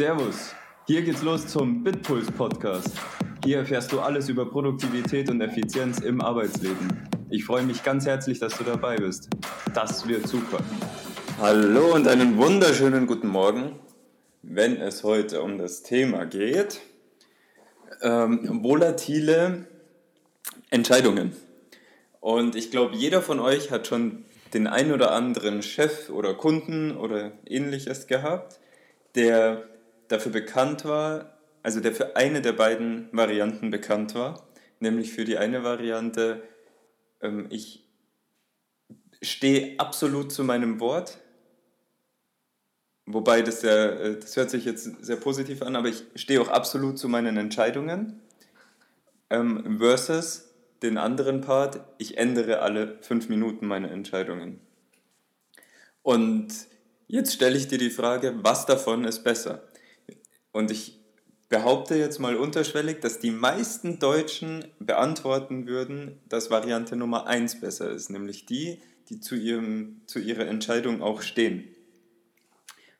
Servus. Hier geht's los zum Bitpuls Podcast. Hier erfährst du alles über Produktivität und Effizienz im Arbeitsleben. Ich freue mich ganz herzlich, dass du dabei bist. Das wird super. Hallo und einen wunderschönen guten Morgen. Wenn es heute um das Thema geht, ähm, volatile Entscheidungen. Und ich glaube, jeder von euch hat schon den ein oder anderen Chef oder Kunden oder ähnliches gehabt, der dafür bekannt war, also der für eine der beiden Varianten bekannt war, nämlich für die eine Variante, ähm, ich stehe absolut zu meinem Wort, wobei das ja, äh, das hört sich jetzt sehr positiv an, aber ich stehe auch absolut zu meinen Entscheidungen, ähm, versus den anderen Part, ich ändere alle fünf Minuten meine Entscheidungen. Und jetzt stelle ich dir die Frage, was davon ist besser? Und ich behaupte jetzt mal unterschwellig, dass die meisten Deutschen beantworten würden, dass Variante Nummer 1 besser ist, nämlich die, die zu, ihrem, zu ihrer Entscheidung auch stehen.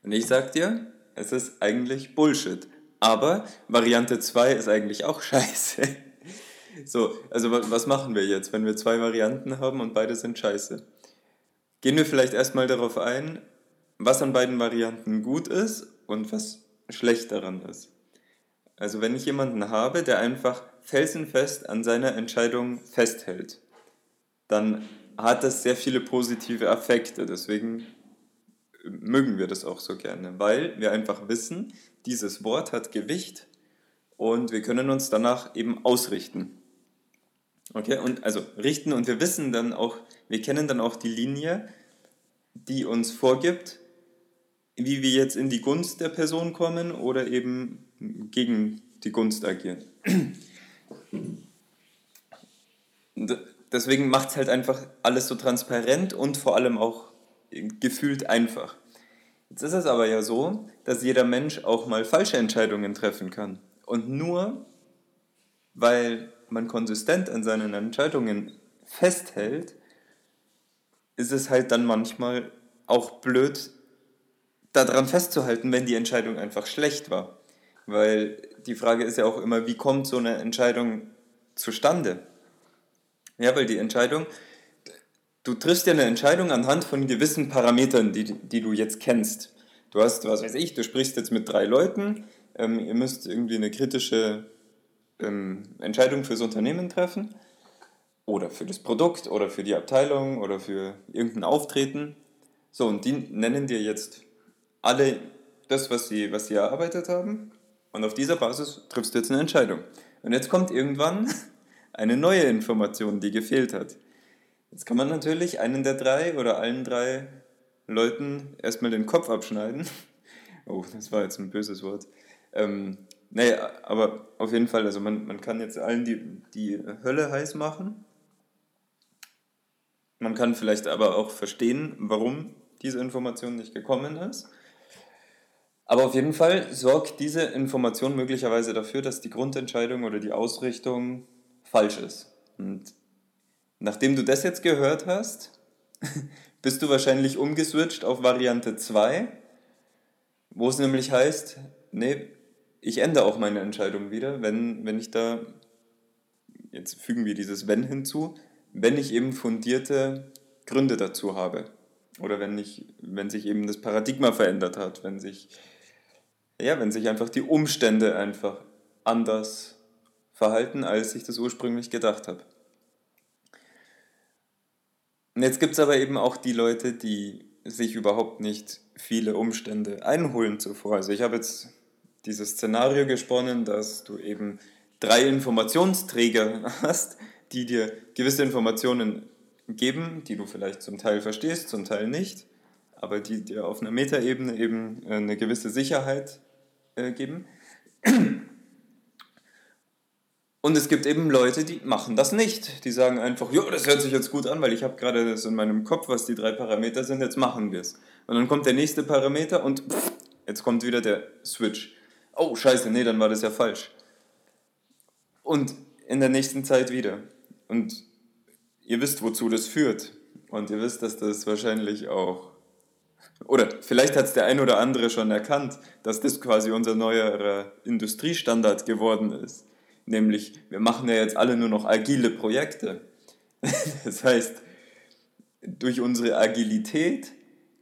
Und ich sag dir, es ist eigentlich Bullshit. Aber Variante 2 ist eigentlich auch scheiße. So, also was machen wir jetzt, wenn wir zwei Varianten haben und beide sind scheiße? Gehen wir vielleicht erstmal darauf ein, was an beiden Varianten gut ist und was schlecht daran ist. Also wenn ich jemanden habe, der einfach felsenfest an seiner Entscheidung festhält, dann hat das sehr viele positive Effekte. Deswegen mögen wir das auch so gerne, weil wir einfach wissen, dieses Wort hat Gewicht und wir können uns danach eben ausrichten. Okay, und also richten und wir wissen dann auch, wir kennen dann auch die Linie, die uns vorgibt, wie wir jetzt in die Gunst der Person kommen oder eben gegen die Gunst agieren. Deswegen macht es halt einfach alles so transparent und vor allem auch gefühlt einfach. Jetzt ist es aber ja so, dass jeder Mensch auch mal falsche Entscheidungen treffen kann. Und nur weil man konsistent an seinen Entscheidungen festhält, ist es halt dann manchmal auch blöd, daran festzuhalten, wenn die Entscheidung einfach schlecht war. Weil die Frage ist ja auch immer, wie kommt so eine Entscheidung zustande? Ja, weil die Entscheidung, du triffst ja eine Entscheidung anhand von gewissen Parametern, die, die du jetzt kennst. Du hast, was weiß ich, du sprichst jetzt mit drei Leuten, ähm, ihr müsst irgendwie eine kritische ähm, Entscheidung fürs Unternehmen treffen oder für das Produkt oder für die Abteilung oder für irgendein Auftreten. So, und die nennen dir jetzt alle das, was sie, was sie erarbeitet haben. Und auf dieser Basis triffst du jetzt eine Entscheidung. Und jetzt kommt irgendwann eine neue Information, die gefehlt hat. Jetzt kann man natürlich einen der drei oder allen drei Leuten erstmal den Kopf abschneiden. Oh, das war jetzt ein böses Wort. Ähm, nee, aber auf jeden Fall, also man, man kann jetzt allen die, die Hölle heiß machen. Man kann vielleicht aber auch verstehen, warum diese Information nicht gekommen ist. Aber auf jeden Fall sorgt diese Information möglicherweise dafür, dass die Grundentscheidung oder die Ausrichtung falsch ist. Und nachdem du das jetzt gehört hast, bist du wahrscheinlich umgeswitcht auf Variante 2, wo es nämlich heißt, nee, ich ändere auch meine Entscheidung wieder, wenn, wenn ich da, jetzt fügen wir dieses Wenn hinzu, wenn ich eben fundierte Gründe dazu habe. Oder wenn, ich, wenn sich eben das Paradigma verändert hat, wenn sich ja, wenn sich einfach die Umstände einfach anders verhalten, als ich das ursprünglich gedacht habe. Und jetzt gibt es aber eben auch die Leute, die sich überhaupt nicht viele Umstände einholen zuvor. Also ich habe jetzt dieses Szenario gesponnen, dass du eben drei Informationsträger hast, die dir gewisse Informationen geben, die du vielleicht zum Teil verstehst, zum Teil nicht, aber die dir auf einer Metaebene eben eine gewisse Sicherheit äh, geben. Und es gibt eben Leute, die machen das nicht. Die sagen einfach, ja, das hört sich jetzt gut an, weil ich habe gerade das in meinem Kopf, was die drei Parameter sind, jetzt machen wir es. Und dann kommt der nächste Parameter und pff, jetzt kommt wieder der Switch. Oh, scheiße, nee, dann war das ja falsch. Und in der nächsten Zeit wieder. Und ihr wisst, wozu das führt. Und ihr wisst, dass das wahrscheinlich auch Oder vielleicht hat es der ein oder andere schon erkannt, dass das quasi unser neuer Industriestandard geworden ist. Nämlich, wir machen ja jetzt alle nur noch agile Projekte. Das heißt, durch unsere Agilität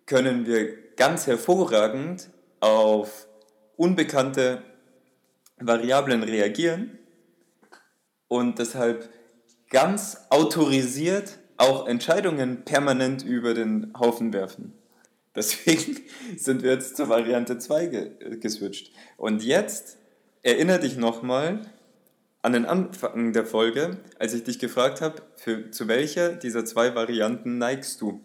können wir ganz hervorragend auf unbekannte Variablen reagieren und deshalb ganz autorisiert auch Entscheidungen permanent über den Haufen werfen. Deswegen sind wir jetzt zur Variante 2 ge geswitcht. Und jetzt erinnere dich nochmal an den Anfang der Folge, als ich dich gefragt habe, zu welcher dieser zwei Varianten neigst du?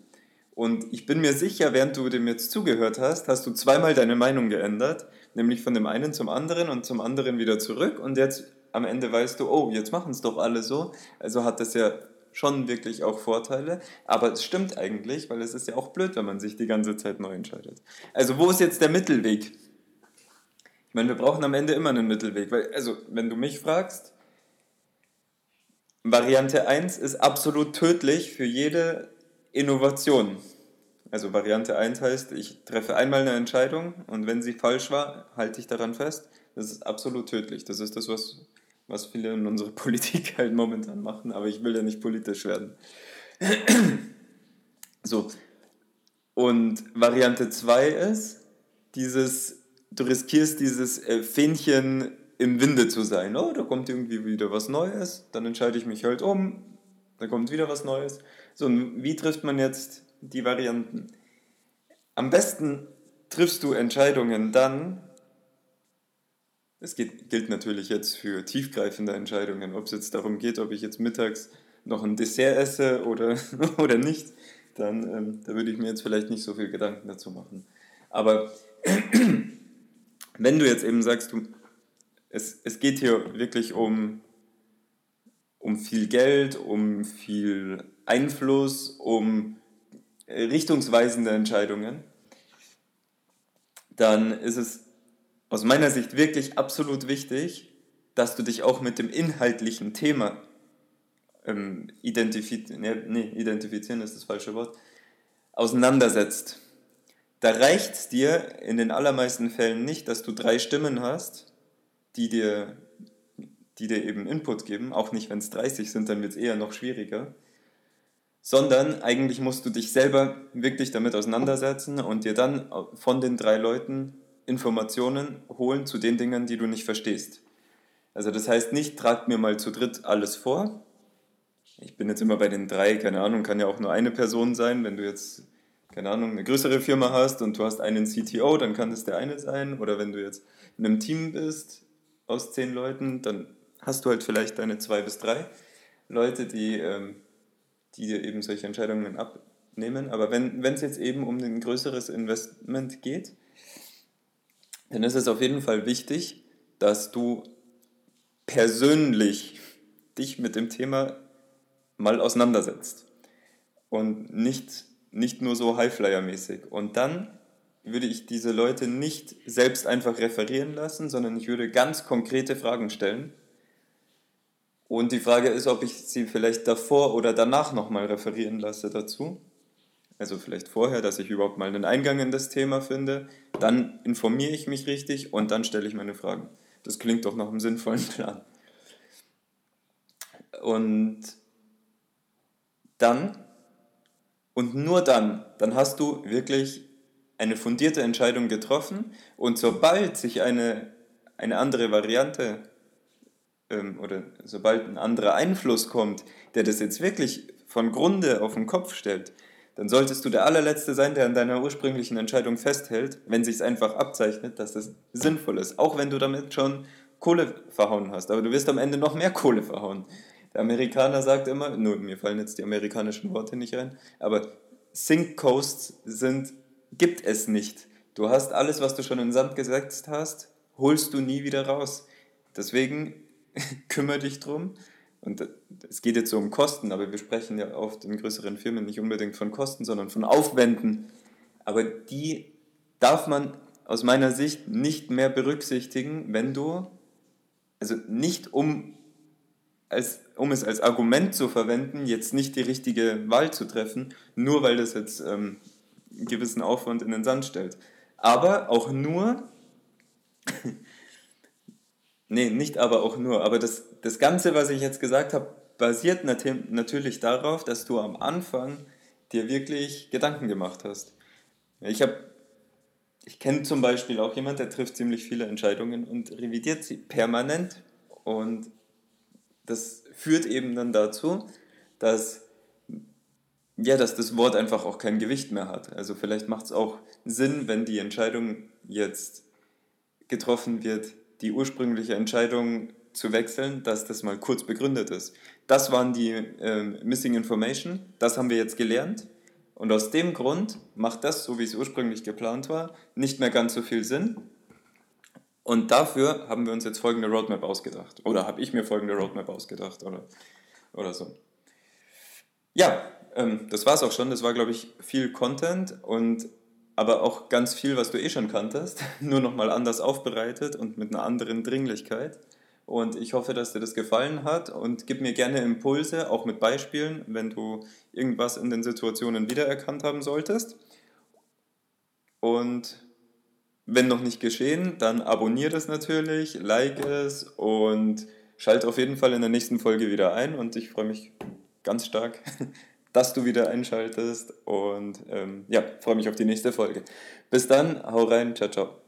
Und ich bin mir sicher, während du dem jetzt zugehört hast, hast du zweimal deine Meinung geändert, nämlich von dem einen zum anderen und zum anderen wieder zurück. Und jetzt am Ende weißt du, oh, jetzt machen es doch alle so. Also hat das ja schon wirklich auch Vorteile. Aber es stimmt eigentlich, weil es ist ja auch blöd, wenn man sich die ganze Zeit neu entscheidet. Also wo ist jetzt der Mittelweg? Ich meine, wir brauchen am Ende immer einen Mittelweg. Weil, also, wenn du mich fragst, Variante 1 ist absolut tödlich für jede Innovation. Also Variante 1 heißt, ich treffe einmal eine Entscheidung und wenn sie falsch war, halte ich daran fest. Das ist absolut tödlich. Das ist das, was, was viele in unserer Politik halt momentan machen, aber ich will ja nicht politisch werden. so. Und Variante 2 ist, dieses, du riskierst dieses äh, Fähnchen im Winde zu sein. Oh, da kommt irgendwie wieder was Neues, dann entscheide ich mich halt um, da kommt wieder was Neues. So, und wie trifft man jetzt die Varianten? Am besten triffst du Entscheidungen dann, es geht, gilt natürlich jetzt für tiefgreifende Entscheidungen, ob es jetzt darum geht, ob ich jetzt mittags noch ein Dessert esse oder, oder nicht, dann ähm, da würde ich mir jetzt vielleicht nicht so viel Gedanken dazu machen. Aber wenn du jetzt eben sagst, du, es, es geht hier wirklich um um viel Geld, um viel Einfluss, um richtungsweisende Entscheidungen, dann ist es aus meiner Sicht wirklich absolut wichtig, dass du dich auch mit dem inhaltlichen Thema ähm, identifizieren, nee, identifizieren ist das falsche Wort, auseinandersetzt. Da reicht es dir in den allermeisten Fällen nicht, dass du drei Stimmen hast, die dir die dir eben Input geben, auch nicht wenn es 30 sind, dann wird es eher noch schwieriger, sondern eigentlich musst du dich selber wirklich damit auseinandersetzen und dir dann von den drei Leuten Informationen holen zu den Dingen, die du nicht verstehst. Also das heißt nicht, tragt mir mal zu dritt alles vor. Ich bin jetzt immer bei den drei, keine Ahnung, kann ja auch nur eine Person sein. Wenn du jetzt, keine Ahnung, eine größere Firma hast und du hast einen CTO, dann kann das der eine sein. Oder wenn du jetzt in einem Team bist aus zehn Leuten, dann hast du halt vielleicht deine zwei bis drei Leute, die, ähm, die dir eben solche Entscheidungen abnehmen. Aber wenn es jetzt eben um ein größeres Investment geht, dann ist es auf jeden Fall wichtig, dass du persönlich dich mit dem Thema mal auseinandersetzt und nicht, nicht nur so Highflyer-mäßig. Und dann würde ich diese Leute nicht selbst einfach referieren lassen, sondern ich würde ganz konkrete Fragen stellen und die Frage ist, ob ich sie vielleicht davor oder danach nochmal referieren lasse dazu. Also vielleicht vorher, dass ich überhaupt mal einen Eingang in das Thema finde. Dann informiere ich mich richtig und dann stelle ich meine Fragen. Das klingt doch nach einem sinnvollen Plan. Und dann und nur dann, dann hast du wirklich eine fundierte Entscheidung getroffen und sobald sich eine, eine andere Variante ähm, oder sobald ein anderer Einfluss kommt, der das jetzt wirklich von Grunde auf den Kopf stellt, dann solltest du der allerletzte sein, der an deiner ursprünglichen Entscheidung festhält, wenn sich es einfach abzeichnet, dass das sinnvoll ist. Auch wenn du damit schon Kohle verhauen hast. Aber du wirst am Ende noch mehr Kohle verhauen. Der Amerikaner sagt immer, nur mir fallen jetzt die amerikanischen Worte nicht rein, aber Sink Coasts sind, gibt es nicht. Du hast alles, was du schon in den Sand gesetzt hast, holst du nie wieder raus. Deswegen kümmere dich drum. Und es geht jetzt so um Kosten, aber wir sprechen ja oft in größeren Firmen nicht unbedingt von Kosten, sondern von Aufwänden. Aber die darf man aus meiner Sicht nicht mehr berücksichtigen, wenn du, also nicht um, als, um es als Argument zu verwenden, jetzt nicht die richtige Wahl zu treffen, nur weil das jetzt ähm, einen gewissen Aufwand in den Sand stellt. Aber auch nur, nee, nicht aber auch nur, aber das, das Ganze, was ich jetzt gesagt habe, basiert nat natürlich darauf, dass du am Anfang dir wirklich Gedanken gemacht hast. Ich habe, ich kenne zum Beispiel auch jemanden, der trifft ziemlich viele Entscheidungen und revidiert sie permanent und das führt eben dann dazu, dass ja, dass das Wort einfach auch kein Gewicht mehr hat. Also vielleicht macht es auch Sinn, wenn die Entscheidung jetzt getroffen wird, die ursprüngliche Entscheidung zu wechseln, dass das mal kurz begründet ist. Das waren die äh, Missing Information, das haben wir jetzt gelernt. Und aus dem Grund macht das, so wie es ursprünglich geplant war, nicht mehr ganz so viel Sinn. Und dafür haben wir uns jetzt folgende Roadmap ausgedacht. Oder habe ich mir folgende Roadmap ausgedacht oder, oder so. Ja, ähm, das war es auch schon. Das war, glaube ich, viel Content und aber auch ganz viel, was du eh schon kanntest, nur nochmal anders aufbereitet und mit einer anderen Dringlichkeit. Und ich hoffe, dass dir das gefallen hat und gib mir gerne Impulse, auch mit Beispielen, wenn du irgendwas in den Situationen wiedererkannt haben solltest. Und wenn noch nicht geschehen, dann abonniere das natürlich, like es und schalte auf jeden Fall in der nächsten Folge wieder ein. Und ich freue mich ganz stark, dass du wieder einschaltest und ähm, ja, freue mich auf die nächste Folge. Bis dann, hau rein, ciao, ciao.